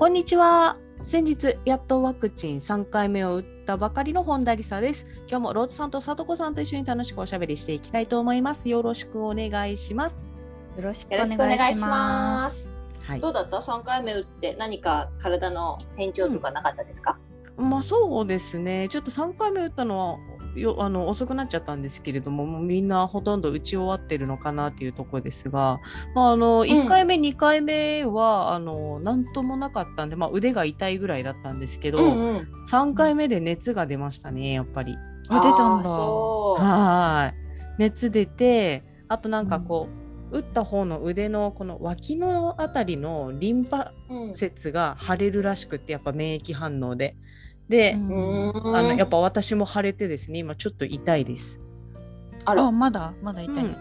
こんにちは。先日やっとワクチン3回目を打ったばかりの本田理沙です。今日もローズさんとさとこさんと一緒に楽しくおしゃべりしていきたいと思います。よろしくお願いします。よろしくお願いしまます。はい。どうだった？三回目打って何か体の変調とかなかったですか、まあそうですね。ちょっと3回目打ったのはよあの遅くなっちゃったんですけれどももうみんなほとんど打ち終わってるのかなっていうところですが、まあ、あの1回目、2回目はあの何ともなかったんで、まあ、腕が痛いぐらいだったんですけど、うん3回目で熱が出ましたねやっぱり。あ出たんだ。はい熱出てあとなんかこう、打った方の腕のこの脇のあたりのリンパうん節が腫れるらしくってやっぱ免疫反応で。で、あのやっぱ私も腫れてですね今ちょっと痛いです。あらあまだまだ痛い、うん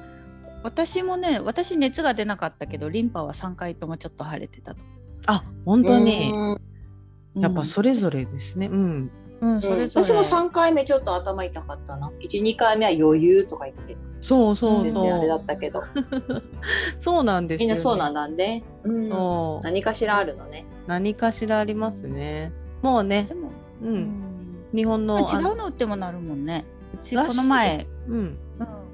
私もね私熱が出なかったけどリンパは3回ともちょっと腫れてたと。あ本当にやっぱそれぞれですね。うん。うんそれぞれ。私も三回目ちょっと頭痛かったな一二回目は余裕とか言ってそうそう全然あれだそう。ったけど そうなんですよ、ね。みんなそうなんだね、うんそう何かしらあるのね何かしらありますね。もうねで、も、う、うん。ん日本のまあ違あうの打ってもなるもんね。うちこの前、うん、うん、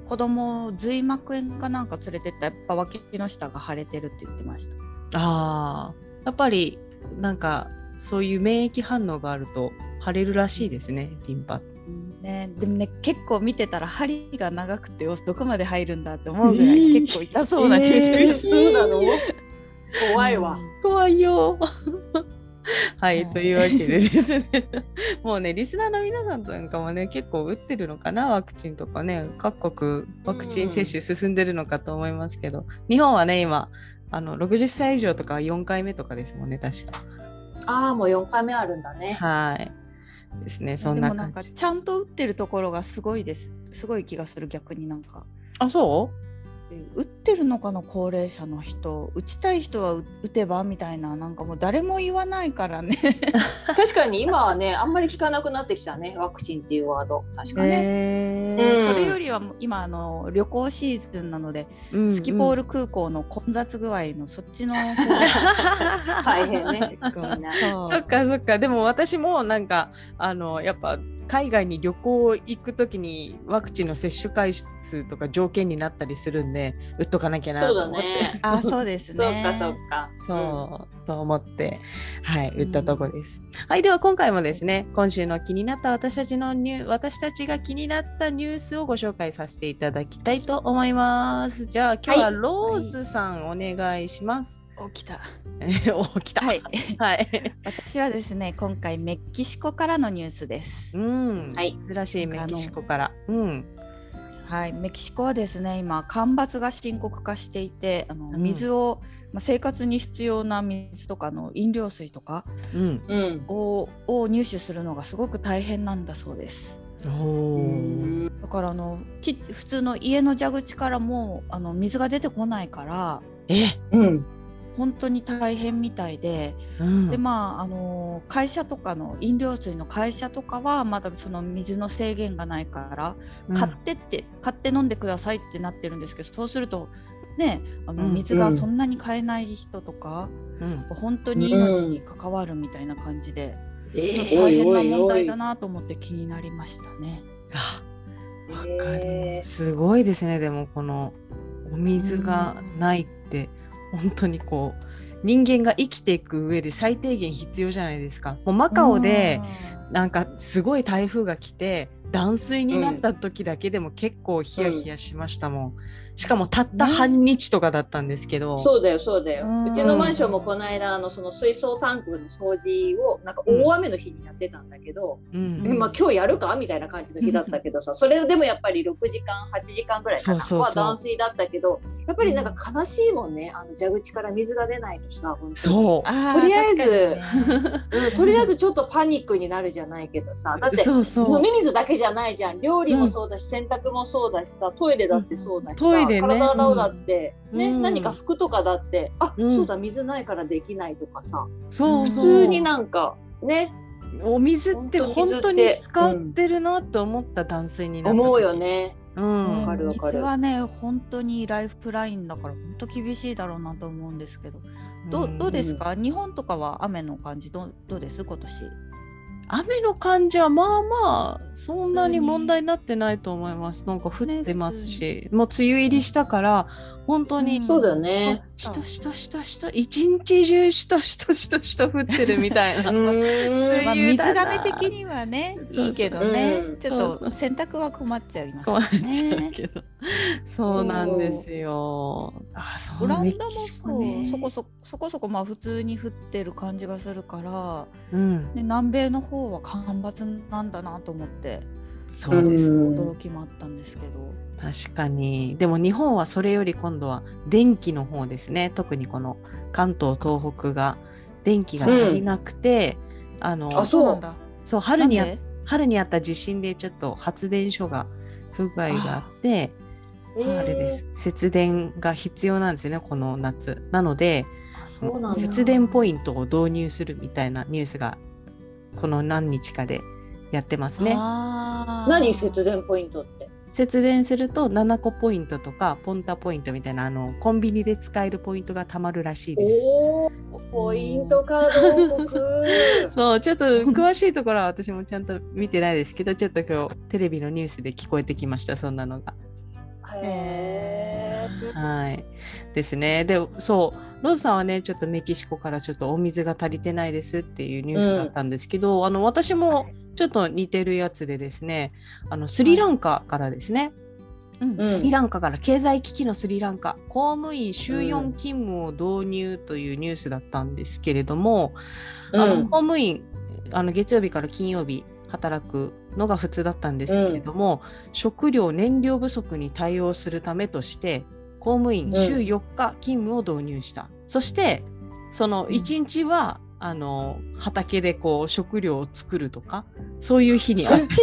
子供髄膜炎かなんか連れてったらやっぱ脇の下が腫れてるって言ってました。ああやっぱりなんかそういう免疫反応があると腫れるらしいですねリンパ。ね、でもね結構見てたら針が長くてよどこまで入るんだって思うぐらい、えー。結構痛そうなえー手そうなの？怖いわ、怖いよ。はい、はい。というわけでですね。もうねリスナーの皆さんなんかもね結構打ってるのかなワクチンとかね。各国ワクチン接種進んでるのかと思いますけど、日本はね今あの60歳以上とか4回目とかですもんね確か。ああもう四回目あるんだね。はい。ですねそんなでもなんか感じちゃんと打ってるところがすごいです。すごい気がする逆になんか。あそで打ってるのかな高齢者の人打ちたい人は打打てばみたいななんかもう誰も言わないからね。確かに今はねあんまり聞かなくなってきたねワクチンっていうワード。確かうに、へうん。それよりはもう今あの旅行シーズンなので、ースキポール空港の混雑具合のそっちの方が 大変ね。そっかそっか。でも私もなんかあのやっぱ海外に旅行行くときにワクチンの接種回数とか条件になったりするんで打っとかなきゃなと思って。そうだね。あそうですね。そっかそっか。そう、と思って。はい打ったとこです、はいでは今回もですね今週の気になった私たちのニュー私たちが気になったニュースをご紹介させていただきたいと思います。じゃあ今日ははい。ローズさんお願いします、起きた。えお来た。はい。はい。私はですね今回メキシコからのニュースです。うん、はい。珍しいメキシコから。うん、はい、メキシコはですね今干ばつが深刻化していてあのうん。水を、まあ、生活に必要な水とかの飲料水とかうん、うんをを入手するのがすごく大変なんだそうです。だからあのき普通の家の蛇口からもあの水が出てこないからえ、うん本当に大変みたいで、うん、でまああの会社とかの飲料水の会社とかはまだその水の制限がないからうん。買ってって、買って飲んでくださいってなってるんですけどそうするとねあのうん。水がそんなに買えない人とか、うん、本当に命に関わるみたいな感じで、え大変な問題だなと思って気になりましたね。あ、わかりえます。すごいですね。でもこのお水がないって本当にこう人間が生きていく上で最低限必要じゃないですか。もうマカオでなんかすごい台風が来て断水になった時だけでも結構ヒヤヒヤしましたもん。しかもたった半日とかだったんですけど。そうだよそうだよ、うちのマンションもこの間あのその水槽タンクの掃除をなんか大雨の日にやってたんだけど、うん。うんまあ、今日やるか？みたいな感じの日だったけどさそれでもやっぱり6時間8時間ぐらいかな。そうそうそう。は断水だったけどやっぱりなんか悲しいもんね。あの蛇口から水が出ないとさ本当に。そう。とりあえずうん、とりあえずちょっとパニックになるじゃないけどさだってそうそう。飲み水だけじゃないじゃん。料理もそうだし、洗濯もそうだしさトイレだってそうだしさ、トイレね。体洗うだって、ねうん。何か服とかだってあ、うん。そうだ水ないからできないとかさ。そうそう。普通になんかね。お水って本当に使ってるなと思った断水になった時。思うよね。うん。わかるわかる。水はね本当にライフラインだから本当厳しいだろうなと思うんですけど。どうどうですか、日本とかは雨の感じどうどうです？今年雨の感じはまあまあそんなに問題になってないと思います。なんか降ってますし、もう梅雨入りしたから本当にうん。そうだよね。しとしとしとしと一日中しとしとしとしと降ってるみたいな。うん。まあ、水梅雨だな。がめ的にはねいいけどね。うん。ちょっと洗濯は困っちゃいます困っちゃうね。けど。そうなんですよ。あ、そう。オランダもそう、ね。そこそそこそこまあ普通に降ってる感じがするから、うん、で南米の方は干ばつなんだなと思ってそうです。うん驚きもあったんですけど、確かに。でも日本はそれより今度は電気の方ですね。特にこの関東東北が電気が足りなくて、あのあそうなんだ。そう春に春にあった地震でちょっと発電所が不具合があってえー。あれです。節電が必要なんですよねこの夏。なので。節電ポイントを導入するみたいなニュースがこの何日かでやってますね。何節電ポイントって？節電すると7個ポイントとかポンタポイントみたいなあのコンビニで使えるポイントがたまるらしいです。おお、ポイントカード。そうちょっと詳しいところは私もちゃんと見てないですけどちょっと今日テレビのニュースで聞こえてきましたそんなのが。へーはい。ですね。でそうローズさんはねちょっとメキシコからちょっとお水が足りてないですっていうニュースだったんですけど、あの私もちょっと似てるやつでですねあのスリランカからですね、うん。うん。スリランカから経済危機のスリランカ公務員週4勤務を導入というニュースだったんですけれども、あのうん公務員あの月曜日から金曜日働くのが普通だったんですけれども、食料燃料不足に対応するためとして公務員週4日勤務を導入した、そしてその1日は、あの畑でこう食料を作るとかそういう日にそっち？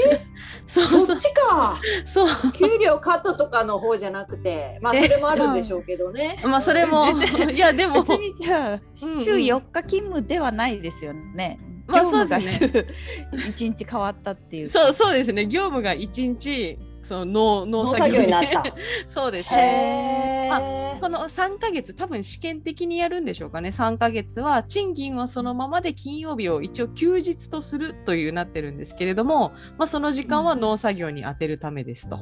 そっちか。そう。給料カットとかの方じゃなくて、まあそれもあるんでしょうけどね。まあそれも いやでも別にじゃあうんうん。週4日勤務ではないですよね。まあ業務が週そうで1日変わったっていう。そうそうですね。業務が1日その農農農作業作業になった。そうですねへえ。この3ヶ月多分試験的にやるんでしょうかね3ヶ月は賃金はそのままで金曜日を一応休日とするというなってるんですけれども、まあ、その時間は農作業に充てるためですと。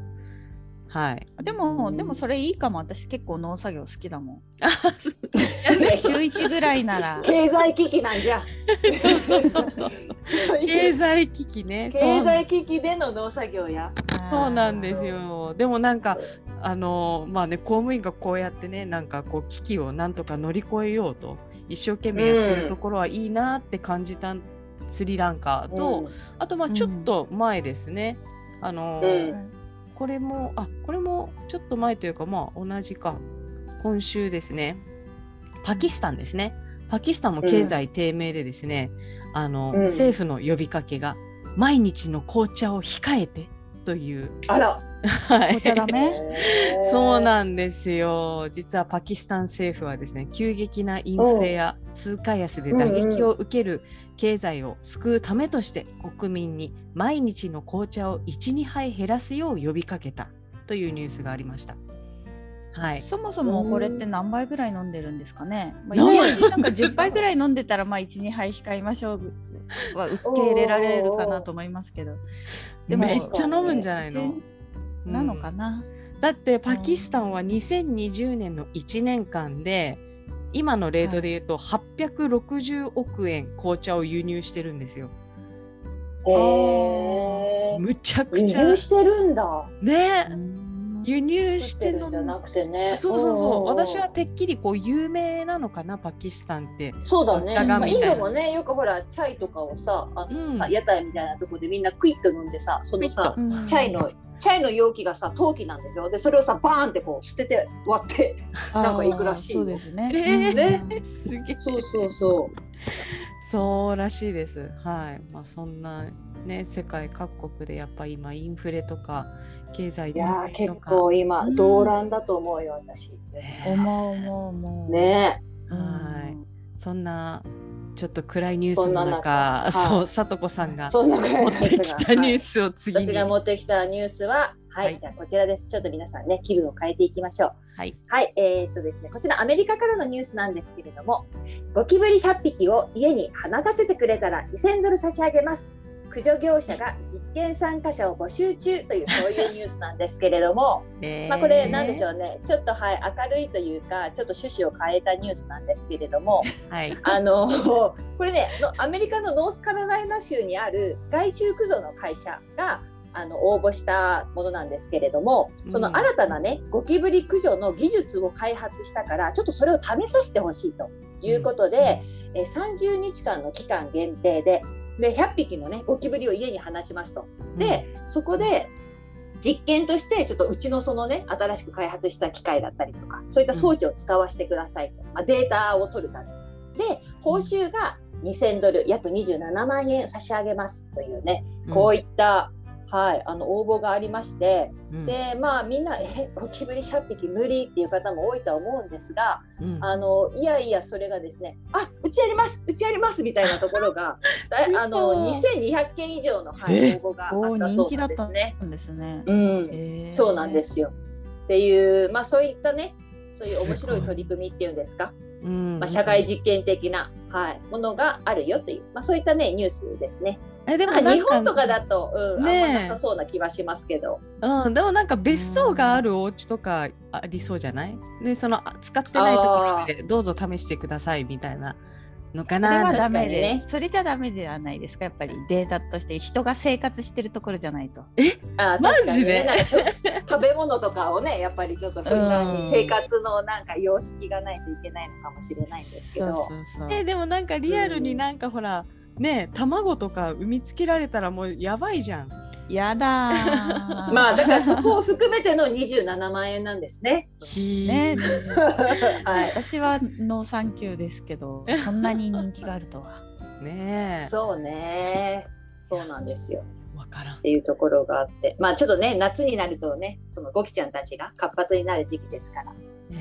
はい、でもでもそれいいかも私結構農作業好きだもん。あ 週1ぐらいなら。経済危機なんじゃ。そうそうそうそう 経済危機ね経済危機での農作業や。そうなんですよ。でもなんかあのまあね公務員がこうやってねなんかこう危機をなんとか乗り越えようと一生懸命やってるところはいいなって感じたスリランカと、あとまあちょっと前ですね。あの、うん。これもあこれもちょっと前というかまあ同じか今週ですね。パキスタンですね。パキスタンも経済低迷でですね、あの、うん。政府の呼びかけが毎日の紅茶を控えてというあら。はい紅茶ダメ？そうななんですよ。実はパキスタン政府はですね、急激なインフレや通貨安で打撃を受ける経済を救うためとして、国民に毎日の紅茶を1、2杯減らすよう呼びかけたというニュースがありました。はい。そもそもこれって何杯ぐらい飲んでるんですかね？まあ、飲む1日なんか10杯ぐらい飲んでたらまあ1、2杯控えましょうは受け入れられるかなと思いますけど。でもめっちゃ飲むんじゃないの、全なのかな？だってパキスタンは2020年の1年間で今のレートで言うと860億円紅茶を輸入してるんですよ。へーむちゃく輸ちゃ入してるんだ。ねうん輸入してのじゃなくてね。そうそうそう。私はんてっきりこう有名なのかなパキスタンって。そうだね。まあ、インドもね、よくほら、チャイとかをさ、あのうん。さ屋台みたいなところでみんなクイッと飲んでさ、そのさ、うん。チャイの、チャイの容器がさ、陶器なんでしょ？で、それをさ、バーンってこう捨てて割って。なんか行くらしいそうですね。えーね。すげえ。そうそうそう。そうらしいです。はい。まあそんなね世界各国でやっぱり今インフレとか経済いやー、結構今、うん。動乱だと思うよ、私。思う思う思う。ねはい。そんなちょっと暗いニュースそんなの中中そうはいさとこさんが持ってきたニューはいスを次に。私が持ってきたニュースは、はい、はい。じゃあこちらです。ちょっと皆さんね、気分を変えていきましょう。はい。はい、えーっとですね、こちらアメリカからのニュースなんですけれども、ゴキブリ100匹を家に放たせてくれたら2000ドル差し上げます。駆除業者が実験参加者を募集中というそういうニュースなんですけれども、まあこれなんでしょょうね、ちょっとはい明るいというか、ちょっと趣旨を変えたニュースなんですけれども、うはい。あのこれねのアメリカのノースカロライナ州にある害虫駆除の会社があの応募したものなんですけれどもその新たなねゴキブリ駆除の技術を開発したからちょっとそれを試させてほしいということで、えー30日間の期間限定でで100匹のねゴキブリを家に放ちますと。で、そこで実験としてちょっとうちのそのね新しく開発した機械だったりとかそういった装置を使わせてくださいと、まあ、データを取るために。で報酬が2000ドル約27万円差し上げますというね、こういった、はい、あの応募がありまして、うんでまあみんなえゴキブリ100匹無理っていう方も多いとは思うんですがうんあのいやいやそれがですねあうちやりますうちやりますみたいなところが だあの嘘2200件以上の、はい、え応募があったそうなんですね。そうなんで。すよ。っていう、まあそういったね、そういう面白い取り組みっていうんですか、うんまあ、社会実験的な、はい、ものがあるよという、まあそういったね、ニュースですね。えでもなんかなん日本とかだと、うん、ねえあんまなさそうな気はしますけど。うん、でもなんか別荘があるお家とかありそうじゃない？でそのあ使ってないところでどうぞ試してくださいみたいなのかそれなはダメで、ねそれじゃダメではないです。かやっぱりデータとして人が生活してるところじゃないと。あマ確かにジで？食べ物とかをね、やっぱりちょっとふんだんに生活のなんか様式がないといけないのかもしれないんですけど。そうそうそう。えでもなんかリアルになんかほら、ね卵とか産みつけられたらもうやばいじゃん。やだー。まあだからそこを含めての27万円なんですね。ね、はい。私はノーサンキューですけど、そんなに人気があるとは。ねえ。そうね。そうなんですよ。わからんっ。ていうところがあって、まあちょっとね、夏になるとね、そのゴキちゃんたちが活発になる時期ですから、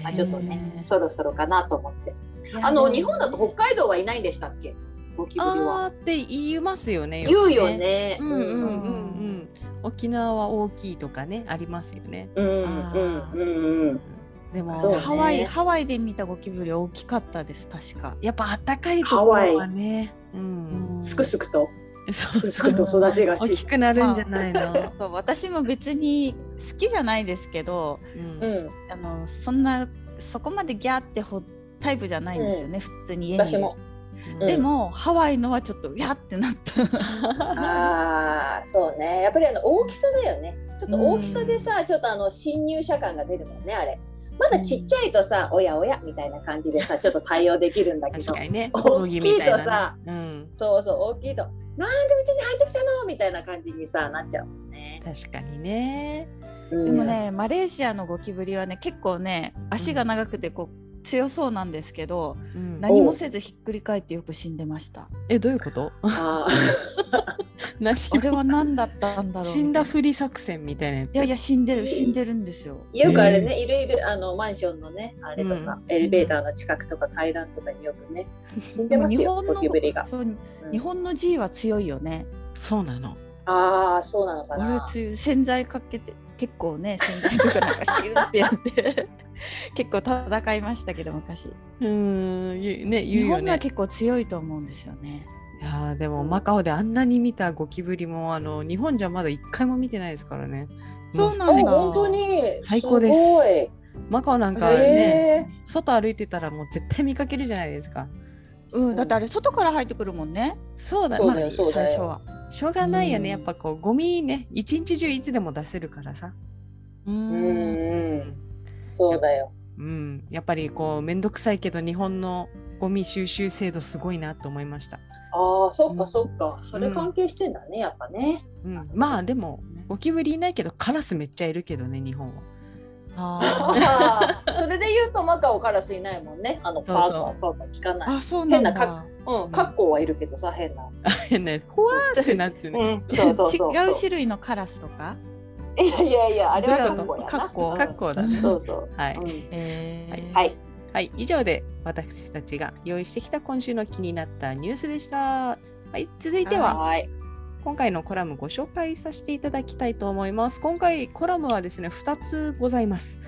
まあ、ちょっとね、ねそろそろかなと思って。あの、日本だと北海道はいないんでしたっけ？ゴキブリあーは。って言いますよね。言うよく。ね。うんうんうんうん。沖縄は大きいとかねありますよね。うんうん。でもねハワイハワイで見たゴキブリ大きかったです確か。やっぱ暖かいところはね。うん。すくすくと、そうすくと育ちがち大き。くなるんじゃないの。そう私も別に好きじゃないですけど、うんうん。あのそんなそこまでギャーってほタイプじゃないんですよね、普通に家にいる私も。うんでも、ハワイのはちょっとギャーってなった。ああ、そうね。やっぱりあの大きさだよね。ちょっと大きさでさ、ちょっとあの侵入者感が出るもんね、あれ。まだちっちゃいとさ、おやおやみたいな感じでさ、ちょっと対応できるんだけどね。大きいとさね。うん。そうそう、大きいと。なんでうちに入ってきたの？みたいな感じにさ、なっちゃうもんね。確かにね。うんでも、ね、マレーシアのゴキブリはね結構ね足が長くてこう強そうなんですけど、うん何もせずひっくり返ってよく死んでました。えどういうこと？あれは何だったんだろう死んだふり作戦みたいなやつ？いやいや死んでる死んでるんですよ。ーよくあれね、いろいろあのマンションのね、あれとか、うんエレベーターの近くとか階段とかによくね、死んでますよ、日本のゴキブリが。そううん日本の G は強いよね。そうなの。ああ、そうなのかあれな。強い洗剤かけて結構ね洗剤とかなんかシューってやって結構戦いましたけど昔。うーん言うね日。本のは結構強いと思うんですよね。いやーでもマカオであんなに見たゴキブリもあの日本じゃまだ一回も見てないですからね。そうなあ、んだ本当に。最高です。マカオなんかへねえ外歩いてたらもう絶対見かけるじゃないですか。うん、だってあれ外から入ってくるもんね。そうだそうだよそうだよ。最初は。しょうがないよね、うん。やっぱこうゴミね一日中いつでも出せるからさ、う。うんんうん。そうだよ。うん、やっぱりこうめんどくさいけど日本のゴミ収集制度すごいなと思いました、ああそっかうんそっか。それ関係してんだねやっぱね。うん、まあでもゴキブリいないけどカラスめっちゃいるけどね日本は。ああー それで言うとマカオカラスいないもんね。あのカーカーカーカー聞かーない。あ、そうなんだ。変なうんカッコウはいるけどさ変な。変なほわーってなつね、うんそうそうそう違う種類のカラスとか？いやいやいやあれはカッコウやな。カッコウカッコウだね。そうそう。はい、うん。えー。はい。はい、以上で私たちが用意してきた今週の気になったニュースでした。はい、続いてははい。今回のコラムご紹介させていただきたいと思います。今回コラムはですね、2つございます。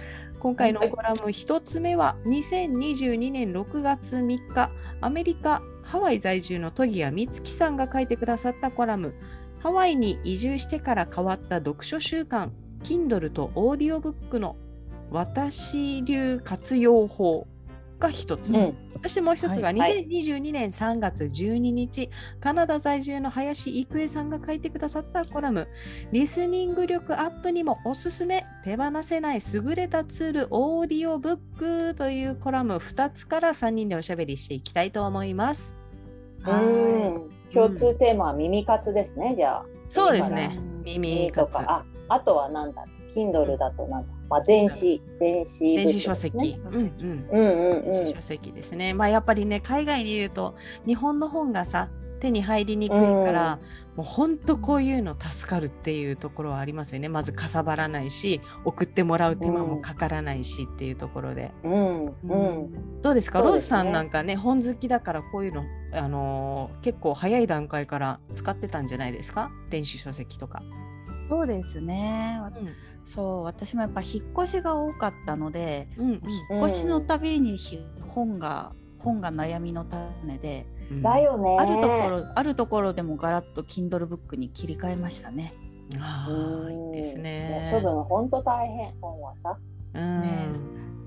今回のコラム1つ目は2022年6月3日、アメリカ・ハワイ在住の戸谷美月さんが書いてくださったコラム、ハワイに移住してから変わった読書習慣、Kindle とオーディオブックの私流活用法が1つ。うん。そしてもう一つがはい。はい。2022年3月12日、カナダ在住の林郁恵さんが書いてくださったコラム、リスニング力アップにもおすすめ、手放せない優れたツール、オーディオブックというコラム。2つから3人でおしゃべりしていきたいと思います。はうん。共通テーマは耳活ですねじゃあ。そうですね。うん。耳耳と活か。ああとはなんだ Kindle だとなんだまあ電子電子電子書籍。うんうんうんうんうん電子書籍ですね。まあやっぱりね、海外にいると日本の本がさ、手に入りにくいから、もう本当こういうの助かるっていうところはありますよね。まずかさばらないし、送ってもらう手間もかからないしっていうところで。うんううんんどうですか、ねローズさんなんかね、本好きだからこういうの、あのー結構早い段階から使ってたんじゃないですか？電子書籍とか。そうですね。うんそう、私もやっぱ引っ越しが多かったので、うん引っ越しのたびにひ本が本が悩みの種で、うん。だよね。あるところあるところでもガラッと Kindle ブックに切り替えましたね。ああ、いいですいねや。処分本当大変本はさ。うん。ね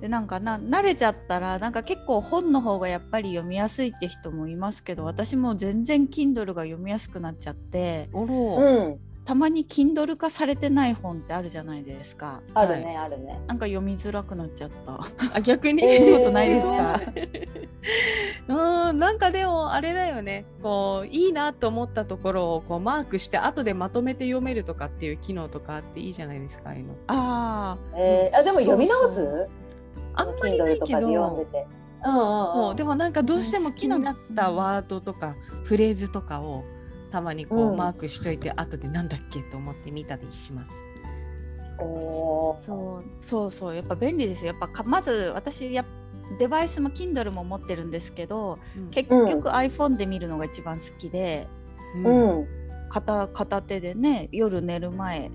でなんかな慣れちゃったらなんか結構本の方がやっぱり読みやすいって人もいますけど私も全然 Kindle が読みやすくなっちゃっておろ。うんたまに Kindle 化されてない本ってあるじゃないですか。あるねあるね。なんか読みづらくなっちゃった。あ逆に、えーことないですか？うんなんかでもあれだよね。こういいなと思ったところをこうマークして後でまとめて読めるとかっていう機能とかあっていいじゃないですかああえーあでも読み直す？あんまりないけど。Kindle とかで読んでて。うんうんそううんでもなんかどうしても気になったワードとかフレーズとかをたまにこう、うん。マークしといて後でなんだっけと思って見たりします。おー。そうそうそうやっぱ便利ですよ。やっぱかまず私やデバイスも Kindle も持ってるんですけど結局 iPhone で見るのが一番好きで、うん。うん片片手でね夜寝る前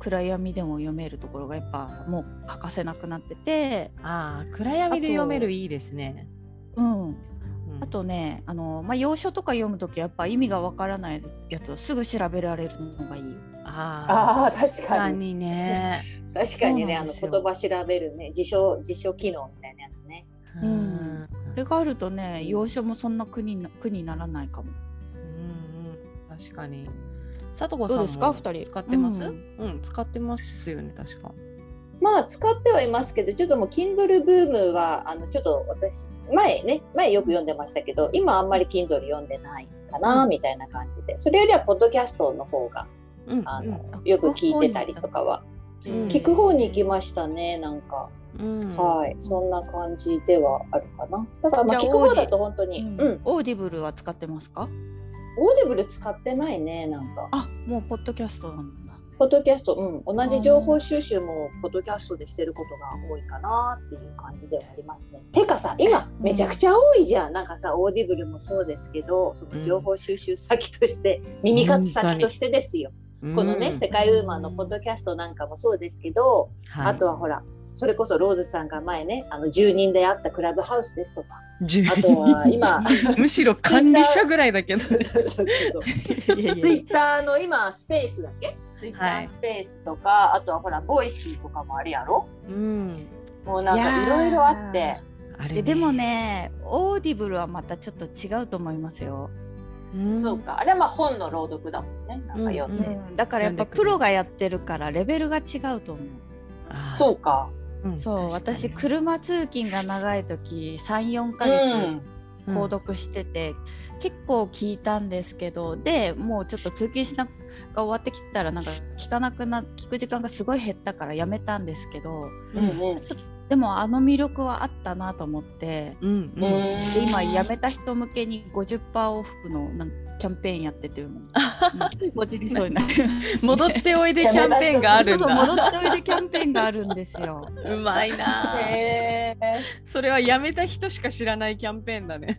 暗闇でも読めるところがやっぱもう欠かせなくなってて、ああ暗闇で読めるいいですね。うん、うんあとねあの、まあ、要所とか読むときやっぱ意味がわからないやつをすぐ調べられるのがいい。あああー確確かにかにね。確かにねあの言葉調べるね辞書辞書機能みたいなやつねうんこれがあるとね要所もそんな苦にな苦にならないかも。うんうん確かに。佐藤さんどうですか？も二人使ってます？ううんん、使ってますよね確か。まあ使ってはいますけどちょっともう Kindle ブームはあのちょっと私前ね前よく読んでましたけど今あんまり Kindle 読んでないかな、うん。みたいな感じで。それよりはポッドキャストの方がうんあの、うんよく聞いてたりとかは。うん。聞く方に行きましたねなんか、うん。はいそんな感じではあるかな。だからまあ聞く方だと本当にうんうん。オーディブルは使ってますか？オーディブル使ってないねなんか。あもうポッドキャストなんだ。ポッドキャスト、うん、同じ情報収集もポッドキャストでしてることが多いかなっていう感じではありますね。てかさ、今うん。めちゃくちゃ多いじゃん。なんかさ、オーディブルもそうですけど、その情報収集先として、耳活先としてですよ。うん。このね、世界ウーマンのポッドキャストなんかもそうですけど、はい。あとはほら、それこそローズさんが前ね、あの住人であったクラブハウスですとか、十あとは今、むしろ管理者ぐらいだけど。ツイッターの今スペースだっけ？ツイッタはい。ースペースとか、あとはほらボイシーとかもあるやろ？うん。もうなんかいろいろあって。あれででもねオーディブルはまたちょっと違うと思いますよ、うん。そうか。あれはまあ本の朗読だもんね。なんか読んで、うんだからやっぱプロがやってるからレベルが違うと思う。そうか。うん。そう私車通勤が長い時34ヶう月ん。購読してて、結構聞いたんですけどでもうちょっと通勤しなが終わってきたらなんか聞かなくな聞く時間がすごい減ったからやめたんですけどうんうん。でもあの魅力はあったなと思ってうんうん。うんで今やめた人向けに50%オフのなんかキャンペーンやっててもう うんりそうになる 戻っておいでキャンペーンがあるんそうそう戻だ。っておいでキャンペーンがあるんですよ。うまいな。それはやめた人しか知らないキャンペーンだね。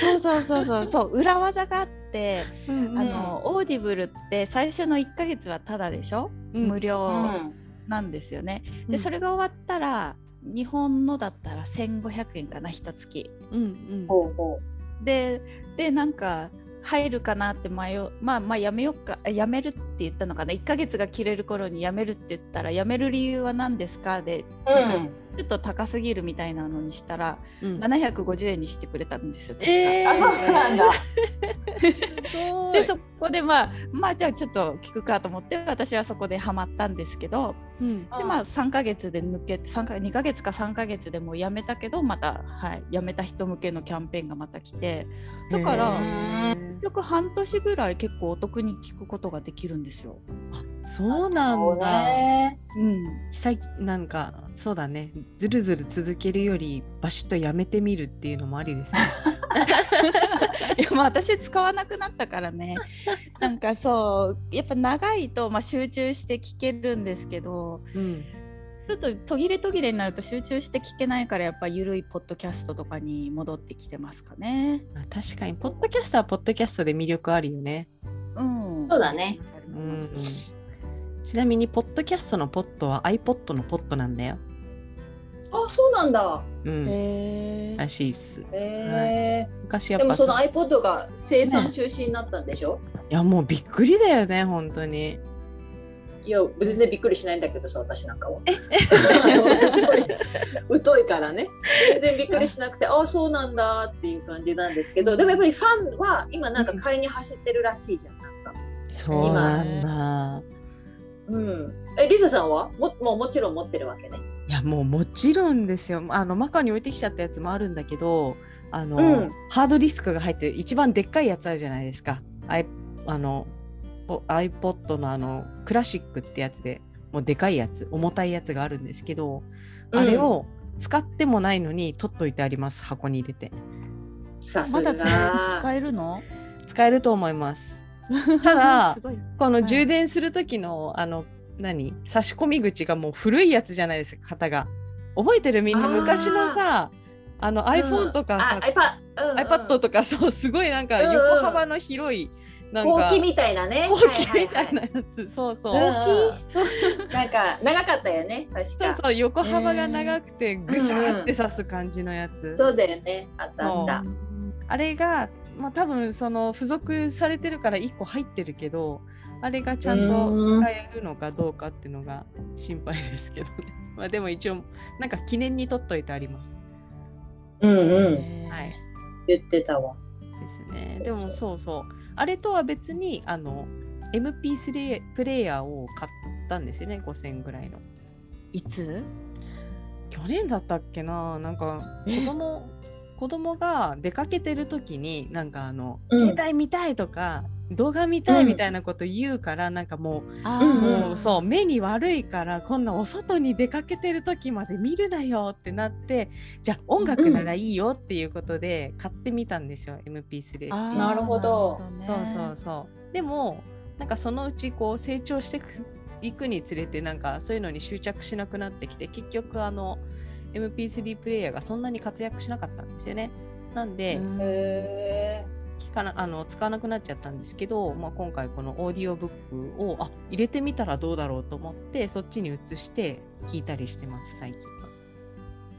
そうそうそうそうそう裏技があって、うんあのオーディブルって最初の1ヶ月はタダでしょ、うん無料うんなんですよね。うんでそれが終わったら日本のだったら1500円かな一月。うんうんほうほででなんか入るかなって迷う。まあまあやめようか。やめるって言ったのかな？1ヶ月が切れる頃にやめるって言ったらやめる理由は何ですか？でううんちょっと高すぎるみたいなのにしたらうん。750円にしてくれたんですよ。えー。あそうなんだ。でそこでまあまあじゃあちょっと聞くかと思って私はそこでハマったんですけどうん。でまあ3ヶ月で抜けて3か2ヶ月か3ヶ月でもうやめたけどまたはいやめた人向けのキャンペーンがまた来てだから結局半年ぐらい結構お得に聞くことができるんですよ。そうなそうんだ。ねうん、久なんかそうだね。ずるずる続けるよりバシッとやめてみるっていうのもありですね。いやまあ私使わなくなったからね なんかそうやっぱ長いと、まあ、集中して聞けるんですけどうん。ちょっと途切れ途切れになると集中して聞けないからやっぱゆるいポッドキャストとかに戻ってきてますかね。まあ確かにポッドキャストはポッドキャストで魅力あるよね。うん、そうだね。うん。ちなみにポッドキャストのポットは iPod のポットなんだよ。あそうなんだ。うん。へらしいっす。へえ昔やっぱでもそのさ iPod が生産中止になったんでしょ、いやもうびっくりだよね本当に。いや全然びっくりしないんだけどさ私なんかは。疎い 疎いからね。全然びっくりしなくてああそうなんだっていう感じなんですけどでもやっぱりファンは今なんか買いに走ってるらしいじゃんそうなんだ。うんえリサさんは？ももうもちろん持ってるわけねいやもうもちろんですよ。あのマカに置いてきちゃったやつもあるんだけど、あの、うんハードディスクが入ってる一番でっかいやつあるじゃないですか。アイあのお iPod のあのクラシックってやつでもうでかいやつ重たいやつがあるんですけど、あれを使ってもないのに取っといてあります箱に入れてさすまだ使がえるの？使えると思います。ただこのはい。充電する時の、あの何？差し込み口がもう古いやつじゃないですか型が。覚えてるみんな？昔のさあの iPhone とかさ、あ iPad,、うんうん、iPad とかそうすごいなんかうんうん。横幅の広い、なんかほうきみたいなね。ほうきみたいなはやつ、そうそう、うん大き？いそう。いなんか長かったよね確か。そうそう横幅が長くてぐさーって刺す感じのやつ、そうだよね。あったあれがまあ多分その付属されてるから1個入ってるけどあれがちゃんと使えるのかどうかっていうのが心配ですけどね。まあでも一応なんか記念に取っといてあります。うんうん。はい。言ってたわ。ですね。でもそうそう。あれとは別にあの MP3 プレイヤーを買ったんですよね。5000円ぐらいの。いつ？去年だったっけな。なんかえ？子供子供が出かけてる時になんかあの、うん。携帯見たいとか動画見たいうんみたいなこと言うから、なんかもう,、もうそう目に悪いからこんなお外に出かけてる時まで見るなよってなってじゃあ音楽ならいいよっていうことで買ってみたんですよ MP3 あー。なるほど。なそうそうそう。でもなんかそのうちこう成長していくにつれてなんかそういうのに執着しなくなってきて結局あの MP3 プレイヤーがそんなに活躍しなかったんですよね。なんで、聞かなあの使わなくなっちゃったんですけど、まあ、今回このオーディオブックをあ入れてみたらどうだろうと思ってそっちに移して聞いたりしてます最近は。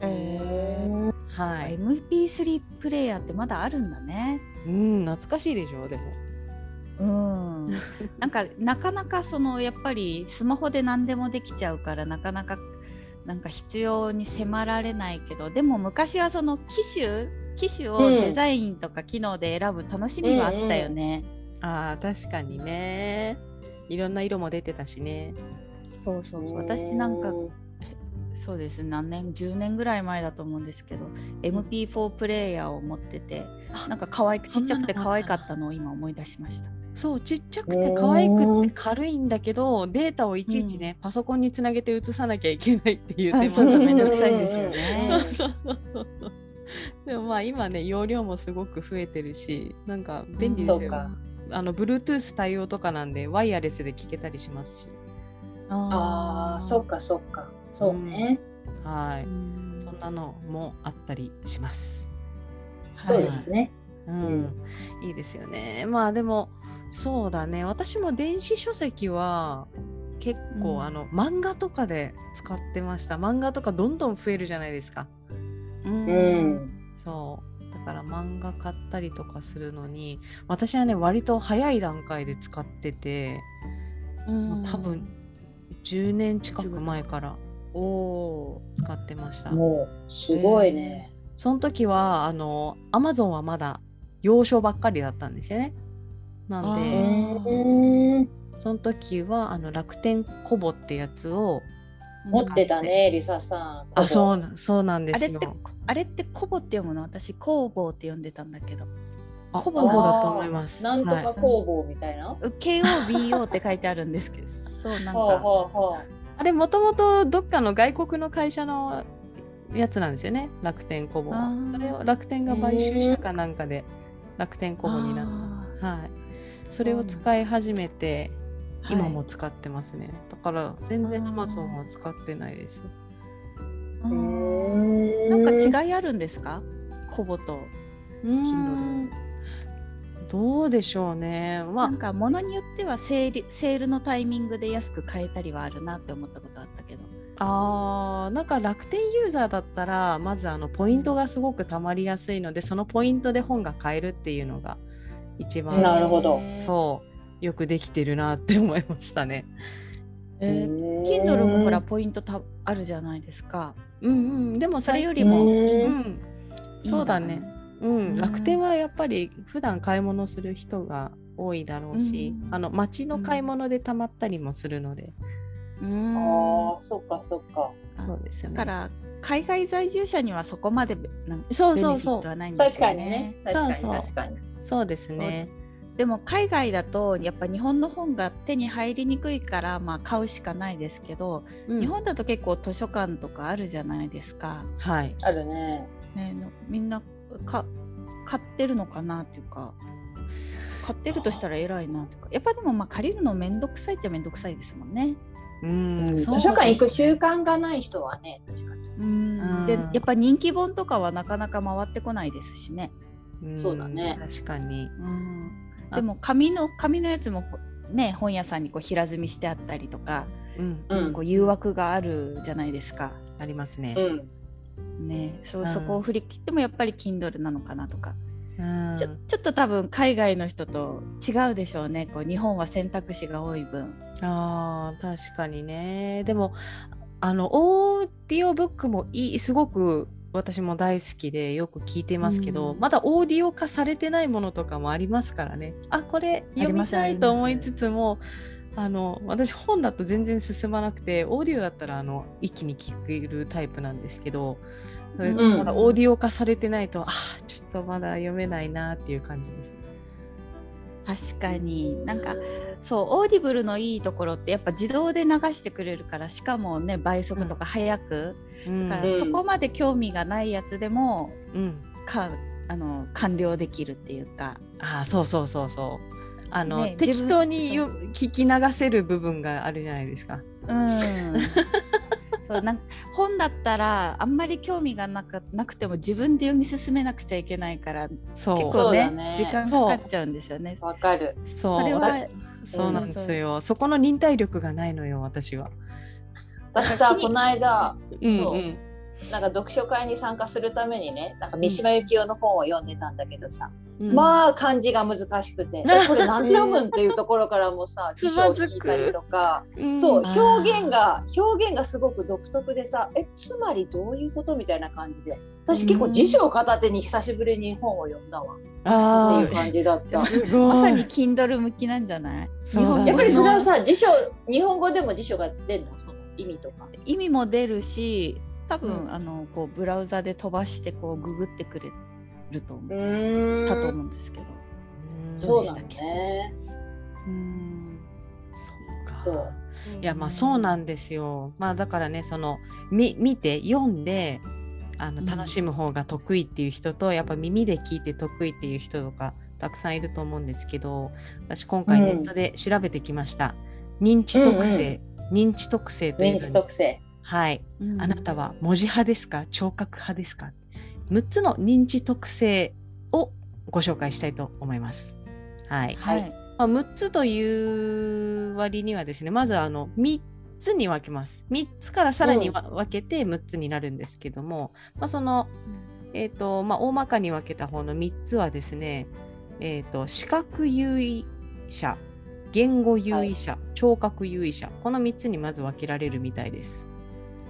えーはい。MP3 プレイヤーってまだあるんだね。うん懐かしいでしょでも。うん、なんかなかなかそのやっぱりスマホで何でもできちゃうからなかなかなんか必要に迫られないけどでも昔はその機種機種をデザインとか機能で選ぶ楽しみがあったよね。あー確かにね。いろんな色も出てたしね。そうそうそう。私なんかそうです何年10年ぐらい前だと思うんですけど MP4 プレイヤーを持っててなんか可愛くちっちゃくて可愛かったのを今思い出しました。そうちっちゃくて可愛くて軽いんだけどデータをいちいちね、パソコンにつなげて移さなきゃいけないっていう手あそうそう間 めんどくさいですよね。そうそうそうそう。でもまあ今ね容量もすごく増えてるしなんか便利ですよ、そうか。あの Bluetooth 対応とかなんでワイヤレスで聞けたりしますし。ああそっかそっか。そうね、はい、うん。そんなのもあったりします。そうですね、うん、いいですよね。まあでもそうだね。私も電子書籍は結構、うん。あの漫画とかで使ってました。漫画とかどんどん増えるじゃないですか。うん。うん。そう。だから漫画買ったりとかするのに私はね割と早い段階で使ってて、もう多分10年近く前からおお使ってました。もうすごいね、その時はあの Amazon はまだ洋書ばっかりだったんですよねなんあでその時はあの楽天コボってやつを持ってたねリサさんあそうそうなんであれってすよあれってコボって読むの？私工房って呼んでたんだけど。あコボコボだと思います。なんとはい。か工房みたいな、は KOBO って書いてあるんですけど。そうなんか、あれもともとどっかの外国の会社のやつなんですよね。楽天コボそれを楽天が買収したかなんかで楽天コボになっあたはいそれを使い始めてー今も使ってますね、だから全然 Amazon は使ってないです。なんか違いあるんですか？コボと、うーん。どうでしょうね。まなんか物によってはセールセールのタイミングで安く買えたりはあるなって思ったことあったけど。あなんか楽天ユーザーだったらまずあのポイントがすごくたまりやすいのでそのポイントで本が買えるっていうのが一番。なるほど。そう。よくできてるなって思いましたね。えー、Kindle もほらポイントたあるじゃないですか。うんうん。でもそれよりもうん。そうだね。うん、うん。楽天はやっぱり普段買い物する人が多いだろうし、うん。あの街の買い物でたまったりもするので、うーん。ああそっかそっか。そうですよね。だから海外在住者にはそこまでなんそうそうそう。ットはないんですよ確かにねね。確かにそうそう。確かにそうですね。でも海外だとやっぱ日本の本が手に入りにくいからまあ買うしかないですけど、うん日本だと結構図書館とかあるじゃないですか。はい。あるねね、のみんなか買ってるのかなっていうか買ってるとしたら偉いなとかやっぱでもまあ借りるのめんどくさいっちゃめんどくさいですもんね。うん図そう書館行く習慣がない人はね確かにうんでうんやっぱ人気本とかはなかなか回ってこないですしね。んそうだね。確かに。うん、あでも紙の紙のやつもほね本屋さんにこう平積みしてあったりとか、うん、うんこう誘惑があるじゃないですか。ありますね。うん。ね、そううん。そこを振り切ってもやっぱり Kindle なのかなとか、うん。ちょちょっと多分海外の人と違うでしょうね。こう日本は選択肢が多い分。あー確かにね。でもあのオーディオブックもいいすごく私も大好きでよく聞いてますけど、うん。まだオーディオ化されてないものとかもありますからね。あこれ読みたいと思いつつもあの私本だと全然進まなくてオーディオだったらあの一気に聞けるタイプなんですけど、うん。まだオーディオ化されてないとあーちょっとまだ読めないなっていう感じです。ね。確かに。なんかそうオーディブルのいいところってやっぱ自動で流してくれるからしかもね倍速とか早く、うん。だからそこまで興味がないやつでもうん。かあの完了できるっていうか。ああそうそうそうそう。あの、ね適当によ聞き流せる部分があるじゃないですか。うん。そうなん本だったらあんまり興味がなかなくても自分で読み進めなくちゃいけないからそう。結構そうだね。ね時間かかっちゃうんですよね。わかる。そう。それは私そうなんですよ、そこの忍耐力がないのよ私は。私さこの間うんそう。んなんか読書会に参加するためにねなんか三島由紀夫の本を読んでたんだけどさ、うん。まあ漢字が難しくて、え これなんて読むんっていうところからもさ 辞書を聞いたりとか、うん。そう表現が表現がすごく独特でさえつまりどういうことみたいな感じで私結構辞書を片手に久しぶりに本を読んだわ。っていう感じだった。まさに Kindle 向きなんじゃない？やっぱりそれはさ辞書日本語でも辞書が出るのその意味とか。意味も出るし多分、うん。あのこうブラウザで飛ばしてこうググってくれると思う、ーたと思うんですけど。うん。そうでしたっね。うん。そうか。そう。いやまあそうなんですよ。まあだからねそのみ見て読んであのうん楽しむ方が得意っていう人と、やっぱ耳で聞いて得意っていう人とかたくさんいると思うんですけど私今回うん。ネットで調べてきました。認知特性、認知特性というの認に知特性。はい、うん。あなたは文字派ですか？聴覚派ですか？6つの認知特性をご紹介したいと思います。はい。はい、まあ、6つという割にはですねまずあの3つに分けます。3つからさらにわ分けて6つになるんですけども、まあ、その、えーとまあ、大まかに分けた方の3つはですね、えー、と視覚優位者言語優位者、聴覚優位者この3つにまず分けられるみたいです。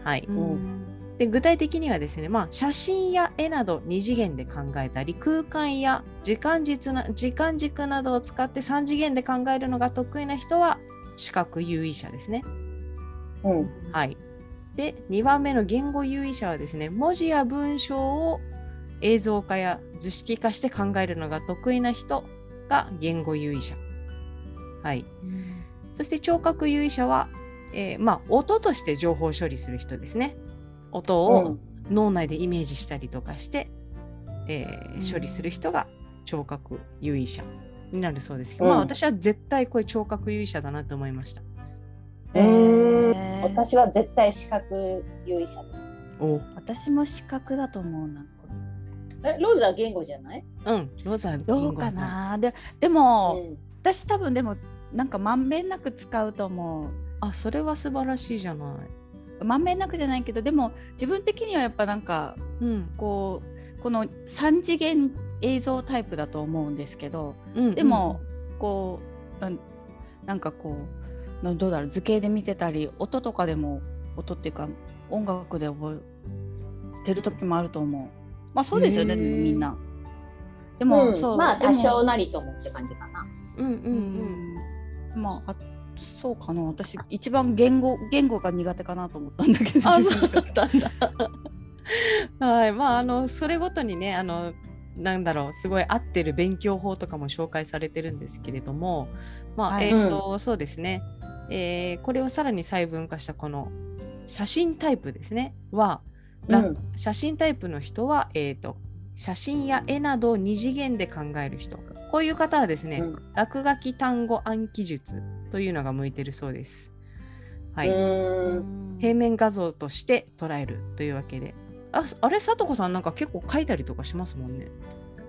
はい、うん。で具体的にはですね、まあ、写真や絵など2次元で考えたり空間や時間軸な時間軸などを使って3次元で考えるのが得意な人は視覚優位者ですね。うん。はい、で2番目の言語優位者はですね文字や文章を映像化や図式化して考えるのが得意な人が言語優位者。はい、そして聴覚優位者は、えーまあ、音として情報処理する人ですね。音を脳内でイメージしたりとかして、えーうん処理する人が聴覚優位者になるそうですけど、うんまあ私は絶対これ聴覚優位者だなと思いました。うー私は絶対視覚優位者です。お。私も視覚だと思うなえローズは言語じゃない？うん、ロザーどうかな？ででも、うん。私多分でもなんかまんべんなく使うと思う。あ、それは素晴らしいじゃない。まんべんなくじゃないけどでも自分的にはやっぱなんかうん、こうこの3次元映像タイプだと思うんですけどうん、でも、こうなんなんかこうなどうだろう？図形で見てたり音とかでも音っていうか音楽で覚えてる時もあると思う。まあそうですよねみんな。でも、うん。そうまあ多少なりともって感じかな。うん、うん、ううん。んまああそうかな。私一番言語言語が苦手かなと思ったんだけど。あ、そうだったんだ。はい、まあ、あの、それごとにね、あの。なんだろうすごい合ってる勉強法とかも紹介されてるんですけれども、まあはい。えっ、と、そうですね、えーこれをさらに細分化したこの写真タイプですねは、らうん写真タイプの人は、えー、と写真や絵などを二次元で考える人こういう方はですね、うん落書き単語暗記術というのが向いてるそうです。はい、平面画像として捉えるというわけで。ああれ、さとこさんなんか結構書いたりとかしますもんね。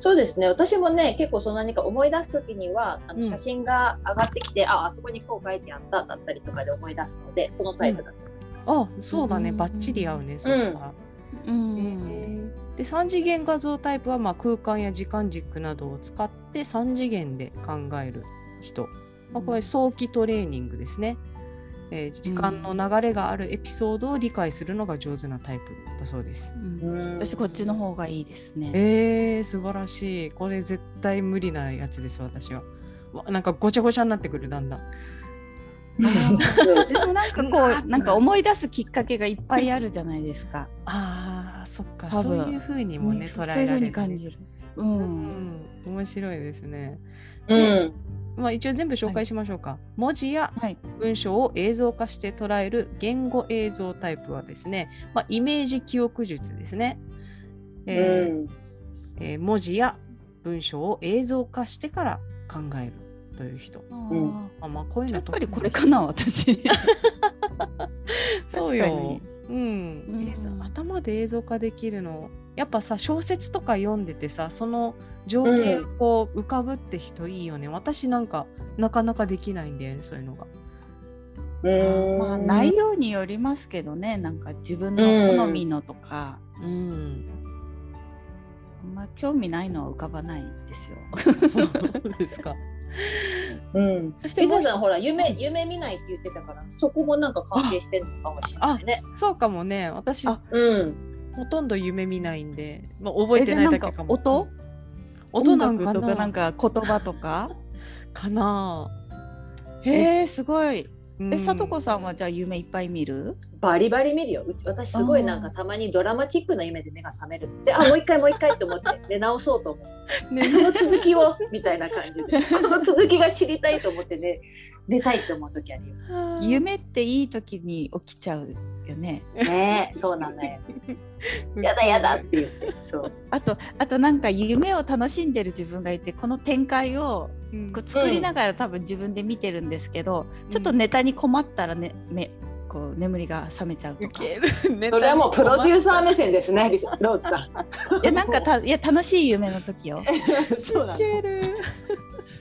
そうですね。私もね結構その何か思い出す時にはあうん。の写真が上がってきて、ああそこにこう書いてあっただったりとかで思い出すのでこのタイプだと思います。あ、そうだね、うん。バッチリ合うね、そうしたら。うん。で3次元画像タイプはまあ空間や時間軸などを使って3次元で考える人、まあ、これ早期トレーニングですね、えー時間の流れがあるエピソードを理解するのが上手なタイプだそうです。うんうん私こっちの方がいいですね。えー、素晴らしいこれ絶対無理なやつです私は。わなんかごちゃごちゃになってくるだんだん。でもなんかこうなんか思い出すきっかけがいっぱいあるじゃないですか。あーそっか多分そういう風にもね捉そういう風えられる、ね。に感じる。う。うんん、面白いですね。うんまあ、一応全部紹介しましょうか。文字やはい。文章を映像化して捉える言語映像タイプはですね、まあ、イメージ記憶術ですね、えーうんえー文字や文章を映像化してから考えるという人。んあまあ、こういうのやっぱりこれかな私。そうよ。うんうん頭で映像化できるのやっぱさ小説とか読んでてさその情景がこう浮かぶって人いいよね、私なんかなかなかできないんだよねそういうのが。うんまあ内容によりますけどねなんか自分の好みのとか、うん、あんま興味ないのは浮かばないですよ。そうですか。うん。そしてリサさんほら夢夢見ないって言ってたからそこもなんか関係してるのかもしれないね。そうかもね。私あうん。ほとんど夢見ないんで、まあ、覚えてないだけかも。音？音なんか音楽とかななんか言葉とか？かな。へえすごい。うんえさとこさんはじゃあ夢いっぱい見る？バリバリ見るよ。うち私すごいなんかたまにドラマチックな夢で目が覚める。で、あ もう一回もう一回と思って寝直そうと思う。ね その続きをみたいな感じで、この続きが知りたいと思ってね寝たいって思う時あるよ。夢っていい時に起きちゃうよね。ねえ、そうなんだよ。やだやだって言って、そう。あとあとなんか夢を楽しんでる自分がいてこの展開をうんこう作りながら多分自分で見てるんですけど、ちょっとネタに困ったらね、めこう眠りが覚めちゃうとか。それはもうプロデューサー目線ですね、ローズさん。いやなんかたいや楽しい夢の時よ。そうなの。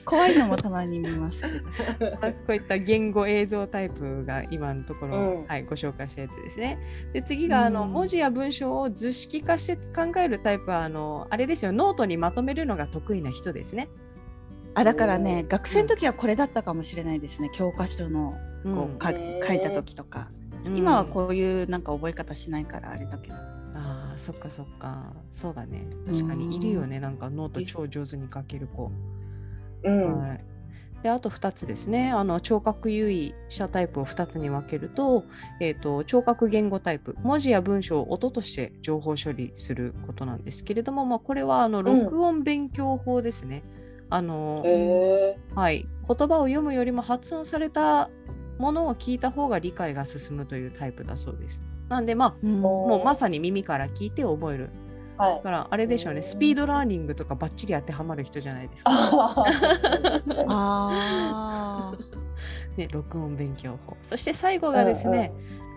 怖いのもたまに見ますけど。あこういった言語映像タイプが今のところ、うんはい、ご紹介したやつですね。で次があの、うん文字や文章を図式化して考えるタイプはあのあれですよノートにまとめるのが得意な人ですね。あだからね学生の時はこれだったかもしれないですね教科書のこうかへー書いた時とか。うん。今はこういうなんか覚え方しないからあれだけど。ああそっかそっか。そうだね。確かにいるよねなんかノート超上手に書ける子。うん。はい、であと2つですね。あの聴覚優位者タイプを2つに分けると,、えー、と聴覚言語タイプ。文字や文章を音として情報処理することなんですけれども、まあ、これはあの録音勉強法ですね。あのへえ。はい、言葉を読むよりも発音されたものを聞いた方が理解が進むというタイプだそうです。なんでまあももうまさに耳から聞いて覚える。はいだ。からあれでしょうねうんスピードラーニングとかバッチリ当てはまる人じゃないですか。あ ね、録音勉強法そして最後がですね、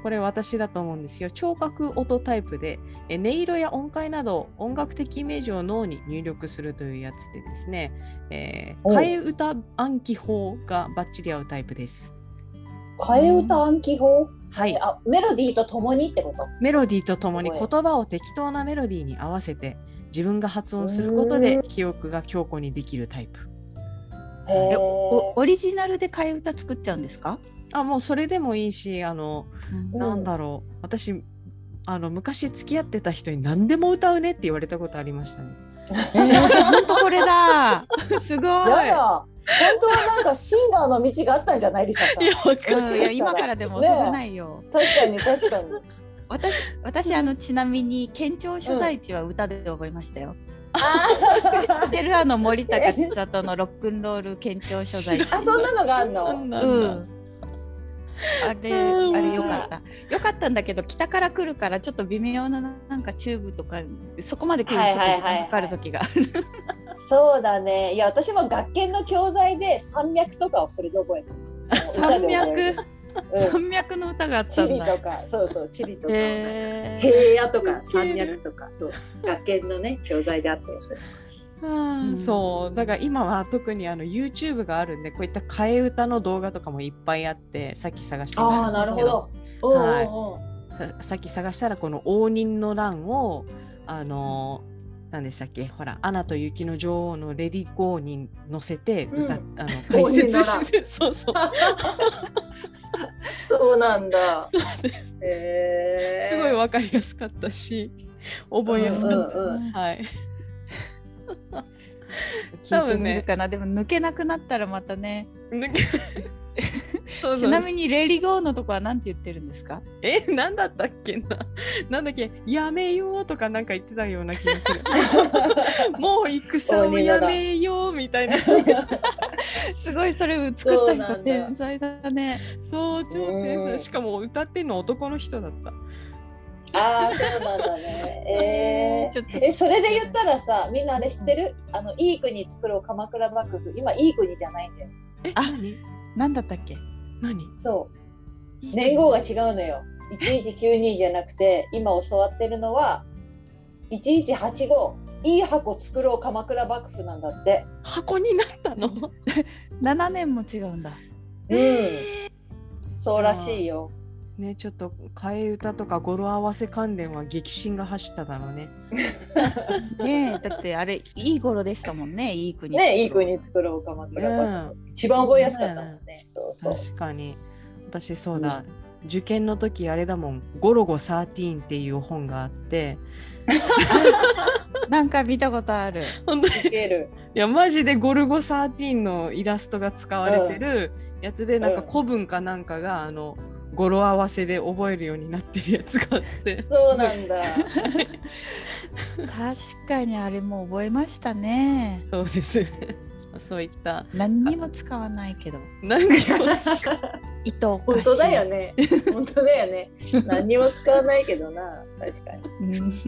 これ私だと思うんですよ聴覚音タイプでえ音色や音階など音楽的イメージを脳に入力するというやつでですね、えーお替え歌暗記法がバッチリ合うタイプです。替え歌暗記法？はい、あ、メロディーとともにってこと？メロディーとともに言葉を適当なメロディーに合わせて自分が発音することで記憶が強固にできるタイプ。えオリジナルで替え歌作っちゃうんですか、あもうそれでもいいしあのうんなんだろう私あの昔付き合ってた人に何でも歌うねって言われたことありましたね。えー、本当これだ すごい。本当はなんかシンガーの道があったんじゃないリサさん。いやうんいや今からでも遅くないよ。確かに確かに。私私あのちなみに県庁所在地は歌で覚えましたよ。あ知ってる？あの森高千里のロックンロール県庁所在地。ーあ、そんなのがあんの？うん。あれ うんあれよかった。よかったんだけど北から来るからちょっと微妙ななんかチューブとかそこまで来るのちょっと時間かかる時がある。そうだね。いや、私も学研の教材で山脈とかをそれで覚える。山脈。山脈の歌があったんだ。とか、そうそう、チリとか。平野とか山脈とか、そう。学研のね、教材であったよ。それうん。そう。だから今は特にあの YouTube があるんでこういった替え歌の動画とかもいっぱいあってさっき探してみたああ、んですけなるほど。はい。ささっき探したらこの応仁の乱をあの何でしたっけ？ほら「アナと雪の女王」のレリゴーに乗せて歌、うん。あの 解説して そうそう。そうなんだ。へー。すごいわかりやすかったし覚えやすかった、はい聞いてみるかな、でも抜けなくなったらまたね。抜けそうそう。ちなみにレイリゴーのとこはなんて言ってるんですか？えなんだったっけな。なんだっけ。やめようとかなんか言ってたような気がする。もう戦をやめようみたいな。すごいそれ作った人天才だね。そう超天うん。才しかも歌ってんの男の人だったああ、そうなんだね。えちょっとー、え、それで言ったらさ、みんなあれ知ってる、あの、いい国作ろう鎌倉幕府。今、いい国じゃないんだよ。えあ何？なんだったっけ？何？そう。年号が違うのよ。1192じゃなくて、今教わってるのは、1185。いい箱作ろう鎌倉幕府なんだって。箱になったの？七年も違うんだ。うん。そうらしいよ。ねちょっと替え歌とか語呂合わせ関連は激震が走っただろうね。ねえだってあれいい頃でしたもんねいい国ねいい国作ろうかまた、うん。一番覚えやすかったもんね。そうそう。確かに。私そうだ、受験の時あれだもん「ゴロゴ13」っていう本があって。なんか見たことある。本当に。いやマジでゴルゴ13のイラストが使われてるやつで、なんかうん。古文かなんかがあの語呂合わせで覚えるようになってるやつがあってそうなんだ。確かにあれも覚えましたねそうですそういった何にも使わないけどなんか糸おかしい本当だよね。本当だよね。何にも使わないけどな。確かに。うんい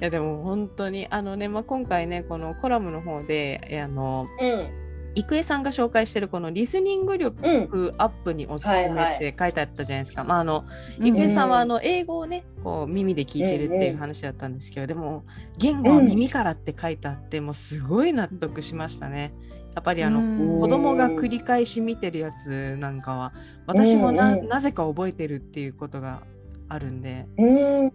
やでも本当にあのね、まあ、今回ねこのコラムの方でえあのうん。郁恵さんが紹介してるこのリスニング力うん。アップにおすすめはいって書いてあったじゃないですか。まああのうん。郁恵さんはあの英語をねこう耳で聞いてるっていう話だったんですけど、でも言語は耳からって書いてあってもうすごい納得しましたね。やっぱりあの、うん。子供が繰り返し見てるやつなんかは私もな,、うんうん。なぜか覚えてるっていうことがあるんで。うん。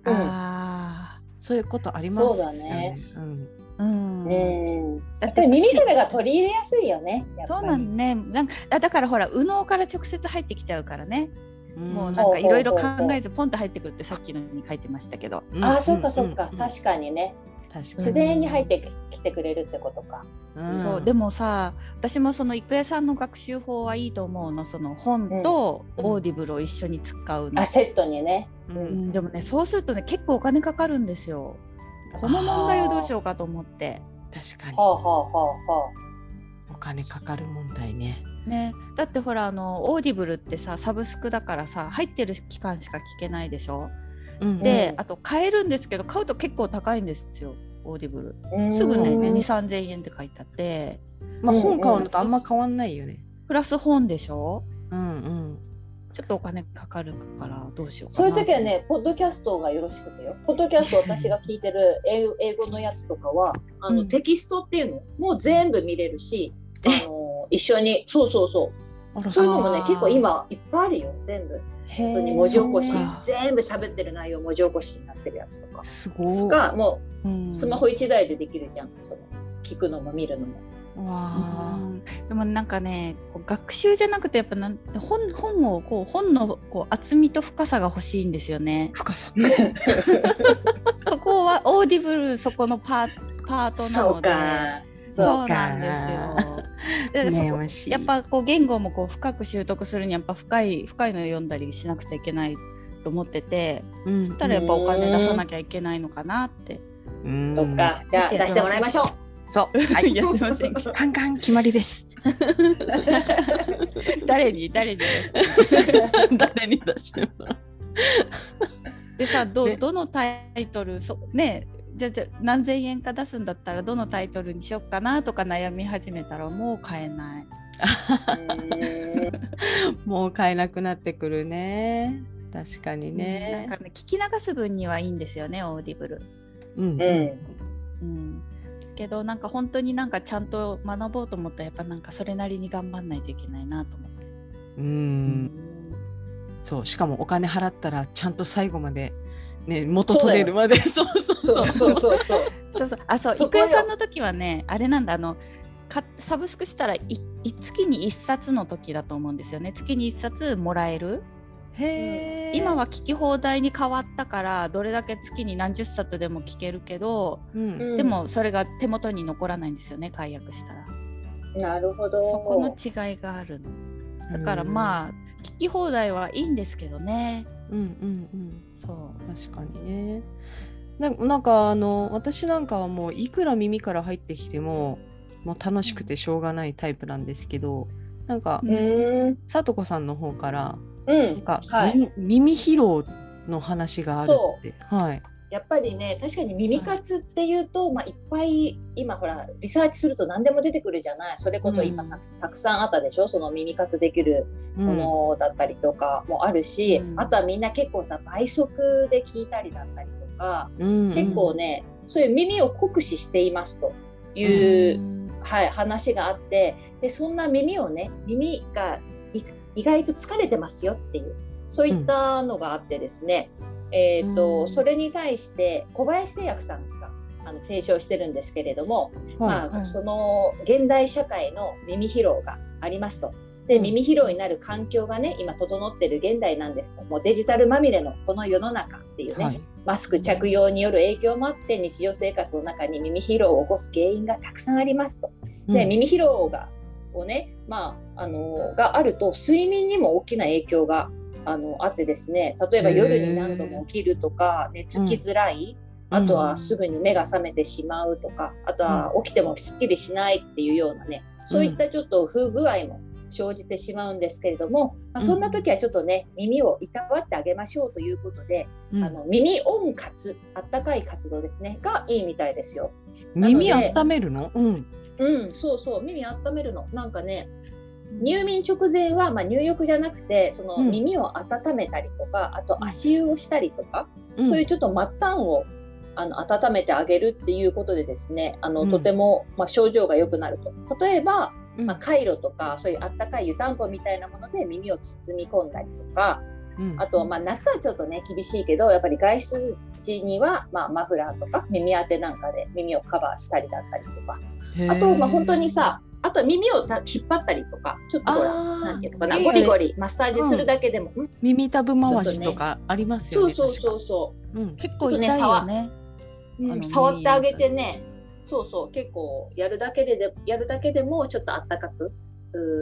そういうことありますよそうだね。うん。ーうん。うん。だやっぱり耳からが取り入れやすいよね。そうなんね。なんかあだからほら右脳から直接入ってきちゃうからね、もううんなんかいろいろ考えずポンと入ってくるってさっきのに書いてましたけど、ああ、そっかそっか。うん。確かにね。確かに。自然に入ってきてくれるってことか。うん。そうでもさ私もその郁恵さんの学習法はいいと思うの。その本とうん。オーディブルを一緒に使うの、あ、セットにね。ううん。うん、でもねそうするとね結構お金かかるんですよこの問題をどうしようかと思って。確かに。はあはあはあはお金かかる問題ね。ね。だってほらあのオーディブルってさサブスクだからさ入ってる期間しか聞けないでしょ？うん。で、うん。あと買えるんですけど買うと結構高いんですよオーディブル。あ。すぐね、うん。2、3000円って書いてあって、まあうん本買うのとあんま変わんないよね。プラス本でしょ？うんうん。ちょっとお金かかるからどうしよう。そういう時はね、ポッドキャストがよろしくてよ。ポッドキャスト私が聞いてる 英英語のやつとかは、あの、うんテキストっていうのもう全部見れるし、あの一緒に、そうそうそう。そういうのもね結構今いっぱいあるよ、全部。へ本当に文字起こし全部喋ってる内容文字起こしになってるやつとか。すごい。が、もうんうスマホ1台でできるじゃん。その聞くのも見るのも。わうんでもなんかねこう学習じゃなくてやっぱなん本本をこう本のこう厚みと深さが欲しいんですよねあ。。深さ。そこはオーディブルそこのパーパートなので。そそううなんですよ。でそこ悩ましいやっぱこう言語もこう深く習得するにはやっぱ深い深いのを読んだりしなくちゃいけないと思ってて、うんそしたらやっぱお金出さなきゃいけないのかなって。うんそっか。じゃあ出してもらいましょう。そう。はいいやすいません。カンカン決まりです。誰に誰に誰に出してもらうでさど,、ねどのタイトル？そねじゃあじゃあ何千円か出すんだったらどのタイトルにしよっかなとか悩み始めたらもう買えない。もう買えなくなってくるね。確かになんね。かね聞き流す分にはいいんですよね Audible。うんうん。うん、けどなんか本当になんかちゃんと学ぼうと思ったらやっぱなんかそれなりに頑張んないといけないなと思って。うん。そう。しかもお金払ったらちゃんと最後までね元取れるまで。そうそうそそうう。そうそうそう。そうそうあそう郁恵さんの時はねあれなんだあのかサブスクしたらいい月に1冊の時だと思うんですよね月に1冊もらえるへえ。今は聞き放題に変わったからどれだけ月に何十冊でも聞けるけど、うん。でもそれが手元に残らないんですよね解約したらなるほど。そこの違いがあるのだからまあ聞き放題はいいんですけどねうんうんうん。そう確かにね。ななんかあの私なんかはもういくら耳から入ってきてももう楽しくてしょうがないタイプなんですけどなんかううん。さとこさんの方からうなん。ん。か、はい。耳耳疲労の話があるって。はい。やっぱりね確かに耳活っていうと、まあ、いっぱい今ほらリサーチすると何でも出てくるじゃない。それこそ今うん。たく,、たくさんあったでしょ？その耳活できるうん。ものだったりとかもあるし、うん。あとはみんな結構さ倍速で聞いたりだったりとか、うん結構ねそういう耳を酷使していますという、うん。はい、話があってでそんな耳をね耳がい意外と疲れてますよっていうそういったのがあってですね、えーと、うん、それに対して小林製薬さんがあの提唱してるんですけれども、はい、まあ、その現代社会の耳疲労がありますと。で耳疲労になる環境がね今整ってる現代なんですと。もうデジタルまみれのこの世の中っていうね、はい、マスク着用による影響もあって日常生活の中に耳疲労を起こす原因がたくさんありますと。で、耳疲労がをね、まあ、あのがあると睡眠にも大きな影響があのあってですね。例えば夜に何度も起きるとか寝つきづらい、うん、あとはすぐに目が覚めてしまうとかあとは起きてもすっきりしないっていうようなねそういったちょっと不具合も生じてしまうんですけれども、まあ、そんな時はちょっとね、耳をいたわってあげましょうということで、うん、あの耳温活あったかい活動ですねがいいみたいですよ。耳温めるの、うん、うん、そうそう耳温めるの。なんかね入眠直前は、まあ、入浴じゃなくてその耳を温めたりとか、うん、あと足湯をしたりとか、うん、そういうちょっと末端をあの温めてあげるっていうことでですねあの、うん、とても、まあ、症状が良くなると。例えば、まあ、カイロとかそういうあったかい湯たんぽみたいなもので耳を包み込んだりとか、あと、まあ、夏はちょっとね厳しいけどやっぱり外出時には、まあ、マフラーとか耳当てなんかで耳をカバーしたりだったりとか。あと、まあ、本当にさあと耳を引っ張ったりとかちょっとほらなんていうのかなゴリゴリマッサージするだけでも、うん、耳たぶ回しとかありますよね。そうそうそうそう、うん、結構ね、うん、触ってあげてねそうそう結構やるだけでやるだけでもちょっとあったかく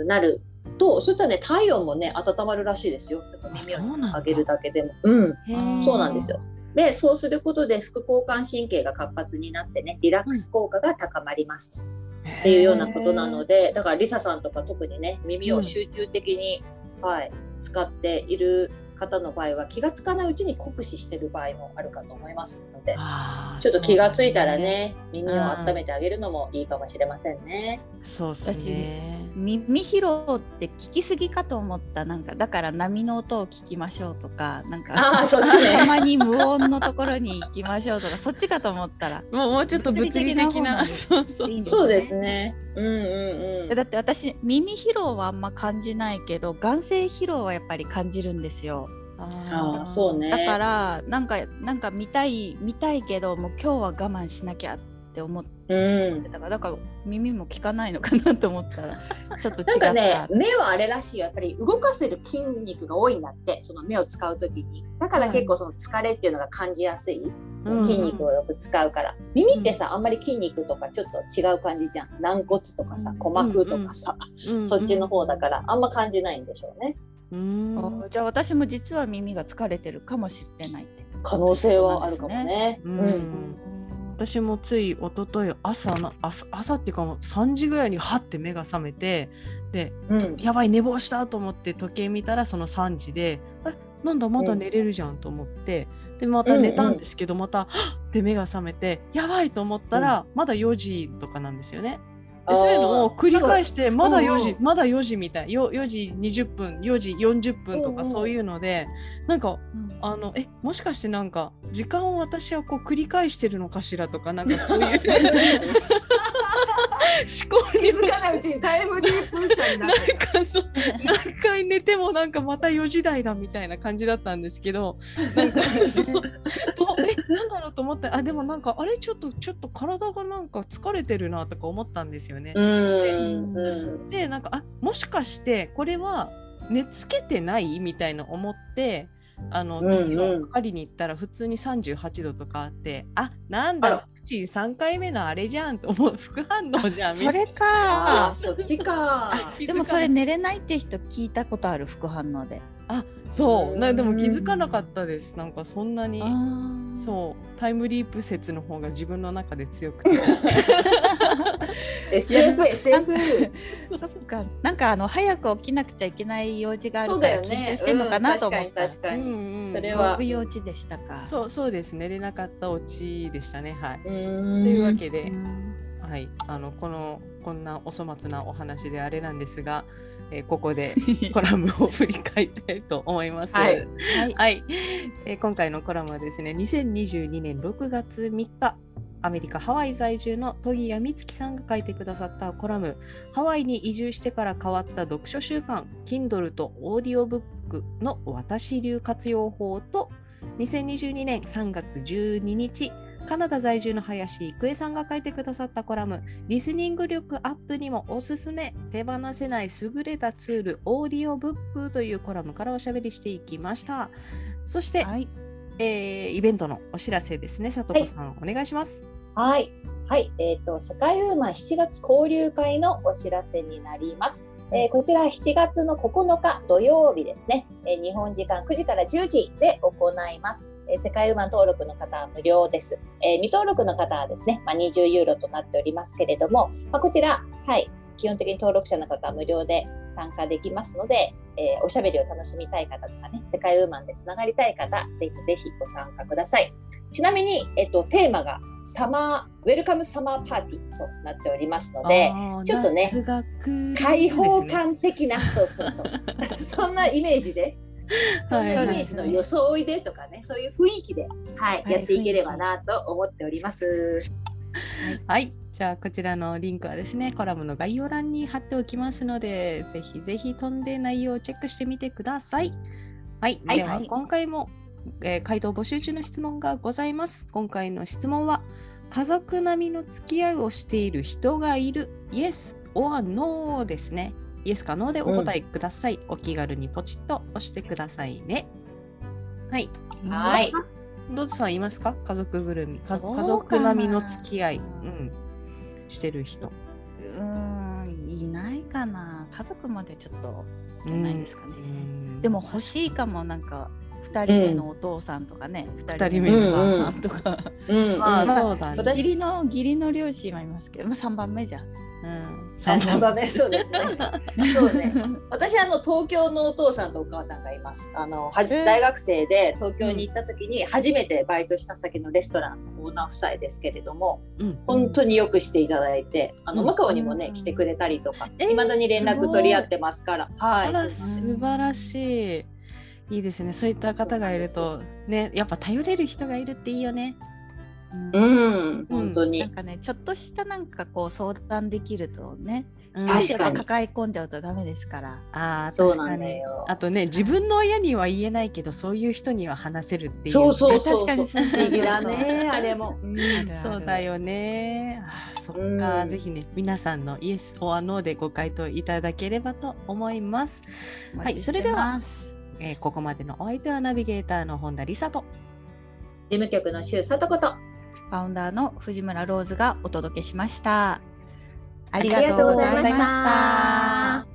なるとそういったね体温もね温まるらしいですよ。ちょっと耳を上げるだけでも。うん、そうなんですよ。でそうすることで副交感神経が活発になってねリラックス効果が高まりますと。っていうようなことなのでだからリサさんとか特にね耳を集中的に、うん、はい、使っている方の場合は気が付かないうちに酷使してる場合もあるかと思いますのでちょっと気が付いたらね、ね、耳を温めてあげるのもいいかもしれませんね。そうっすね耳疲労って聞きすぎかと思った。なんかだから波の音を聞きましょうとかなんかあ そっち、ね、たまに無音のところに行きましょうとかそっちかと思ったら。もうもうちょっと物理的な そうそう、そうですね。うんうんうん、だって私耳疲労はあんま感じないけど眼性疲労はやっぱり感じるんですよ。ああそうね。だからなんかなんか見たい見たいけどもう今日は我慢しなきゃって思ってうん、だからだから耳も聞かないのかなと思ったら ちょっと違った。なんかね目はあれらしい。よやっぱり動かせる筋肉が多いんだってその目を使う時に。だから結構その疲れっていうのが感じやすい、その筋肉をよく使うから、耳ってさあんまり筋肉とかちょっと違う感じじゃん。軟骨とかさ鼓膜とかさ、そっちの方だからあんま感じないんでしょうね。うん。じゃあ私も実は耳が疲れてるかもしれないって。可能性はあるかもね。うん、うん私もつい一昨日朝の朝朝っていうかもう3時ぐらいにはって目が覚めてで、うん、やばい寝坊したと思って時計見たらその3時でえなんだまだ寝れるじゃんと思って、うん、でまた寝たんですけど、またはって目が覚めてやばいと思ったら、まだ4時とかなんですよね。でそういうのを繰り返してまだ4時まだ4時みたい 4, 4時20分4時40分とかそういうのでなんか、あのえもしかしてなんか時間を私はこう繰り返してるのかしらとかなんかそういう 思考に気づかないうちにタイムリープ者になってなんかそう何回寝てもなんかまた4時台だみたいな感じだったんですけどなんか そうえなんだろうと思ってあでもなんかあれちょっとちょっと体がなんか疲れてるなとか思ったんですよね。ででなんかあもしかしてこれは寝つけてない？みたいな思ってあの、時を測りに行ったら普通に38度とかあって、あなんだワクチン3回目のあれじゃんと思う。副反応じゃんそれか。そっちか。でもそれ寝れないって人聞いたことある副反応であそう。なでも気づかなかったです。なんかそんなにそう。タイムリープ説の方が自分の中で強くて。SF SF そっかなんかあの早く起きなくちゃいけない用事があるから緊張してんのかなと思った、確かにうんうん、それは。用事でしたか。そうそうです寝れなかったオチでしたね。はい。というわけではい。あのこのこんなお粗末なお話であれなんですがえー、ここで コラムを振り返りたいと思います。はい、はい、はい、えー、今回のコラムはですね、2022年6月3日アメリカ・ハワイ在住の戸木谷美月さんが書いてくださったコラム。ハワイに移住してから変わった読書習慣 Kindle とオーディオブックの私流活用法と2022年3月12日カナダ在住の林郁恵さんが書いてくださったコラムリスニング力アップにもおすすめ手放せない優れたツールオーディオブックというコラムからおしゃべりしていきましたそして、はい。えーイベントのお知らせですねさとこさん、お願いしますはい。はい。えっ、と、世界ウーマン7月交流会のお知らせになります。えーこちら7月の9日土曜日ですね、えー日本時間9時から10時で行います。えー世界ウーマン登録の方は無料です。えー未登録の方はですね、まあ、20ユーロとなっておりますけれども、まあ、こちら、はい、基本的に登録者の方は無料で参加できますので、えーおしゃべりを楽しみたい方とかね、世界ウーマンでつながりたい方、ぜひぜひご参加ください。ちなみに、えっと、テーマがサマー、ウェルカムサマーパーティーとなっておりますので、ちょっとね夏が来る開放感的な、そうそうそう。そんなイメージで、そんなイメージの装いでとかね、そういう雰囲気で、はい、はいやっていければなと思っております。はい、じゃあこちらのリンクはですね、コラムの概要欄に貼っておきますので、ぜひぜひ飛んで内容をチェックしてみてください。はい、はいでははい今回も、えー回答募集中の質問がございます。今回の質問は、家族並みの付き合いをしている人がいる Yes or No ですね。イエスかノーでお答えください。お気軽にポチッと押してくださいね。はい。はい。ローズさんいますか？家族ぐるみ家族並みの付き合い、うん、してる人。うーん、いないかな。家族までちょっといけないですかね。うんでも欲しいかも、なんか。二人目のお父さんとかね、二、人目目のお母さんとか、うん、まあ、うんまあそうだね。私義理の義理の両親はいますけど、まあ三番目じゃん。うん、あそうだね、そうですね。そうね。私あの東京のお父さんとお母さんがいます。あのはじえー大学生で東京に行った時に初めてバイトした先のレストランのオーナー夫妻ですけれども、うん本当によくしていただいて、あのうんマカオにもね、うん来てくれたりとか、えー未だに連絡取り合ってますから、はい。あらそうなんです素晴らしい。いいですね。そういった方がいるそと、ね、やっぱ頼れる人がいるっていいよね。うんうん、本当に。なんかね、ちょっとしたなんかこう相談できるとね、うん確かに抱え込んじゃうとダメですから。ああ、そうなんだ。よ。あとね、自分の親には言えないけど、そういう人には話せるっていう。そうそうそう確かそう。に不思議だね、あれも。うんあるあるそうだ。よね。あーそっか、うんぜひね、皆さんのイエス or No でご回答いただければと思います。はいそれでは。えーここまでのお相手はナビゲーターの本田理沙と。事務局の周佐とこと。ファウンダーの藤村ローズがお届けしました。あありがとうございましたした。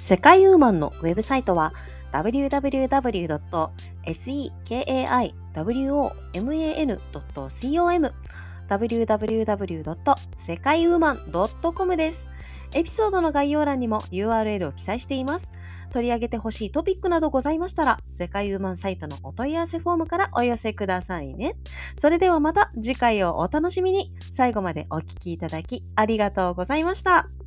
世界ウーマンのウェブサイトは www.sekaiwoman.com www. 世界ウーマン .com です。エピソードの概要欄にも URL を記載しています。取り上げてほしいトピックなどございましたら、世界ウーマンサイトのお問い合わせフォームからお寄せくださいね。それではまた次回をお楽しみに。最後までお聴きいただきありがとうございました。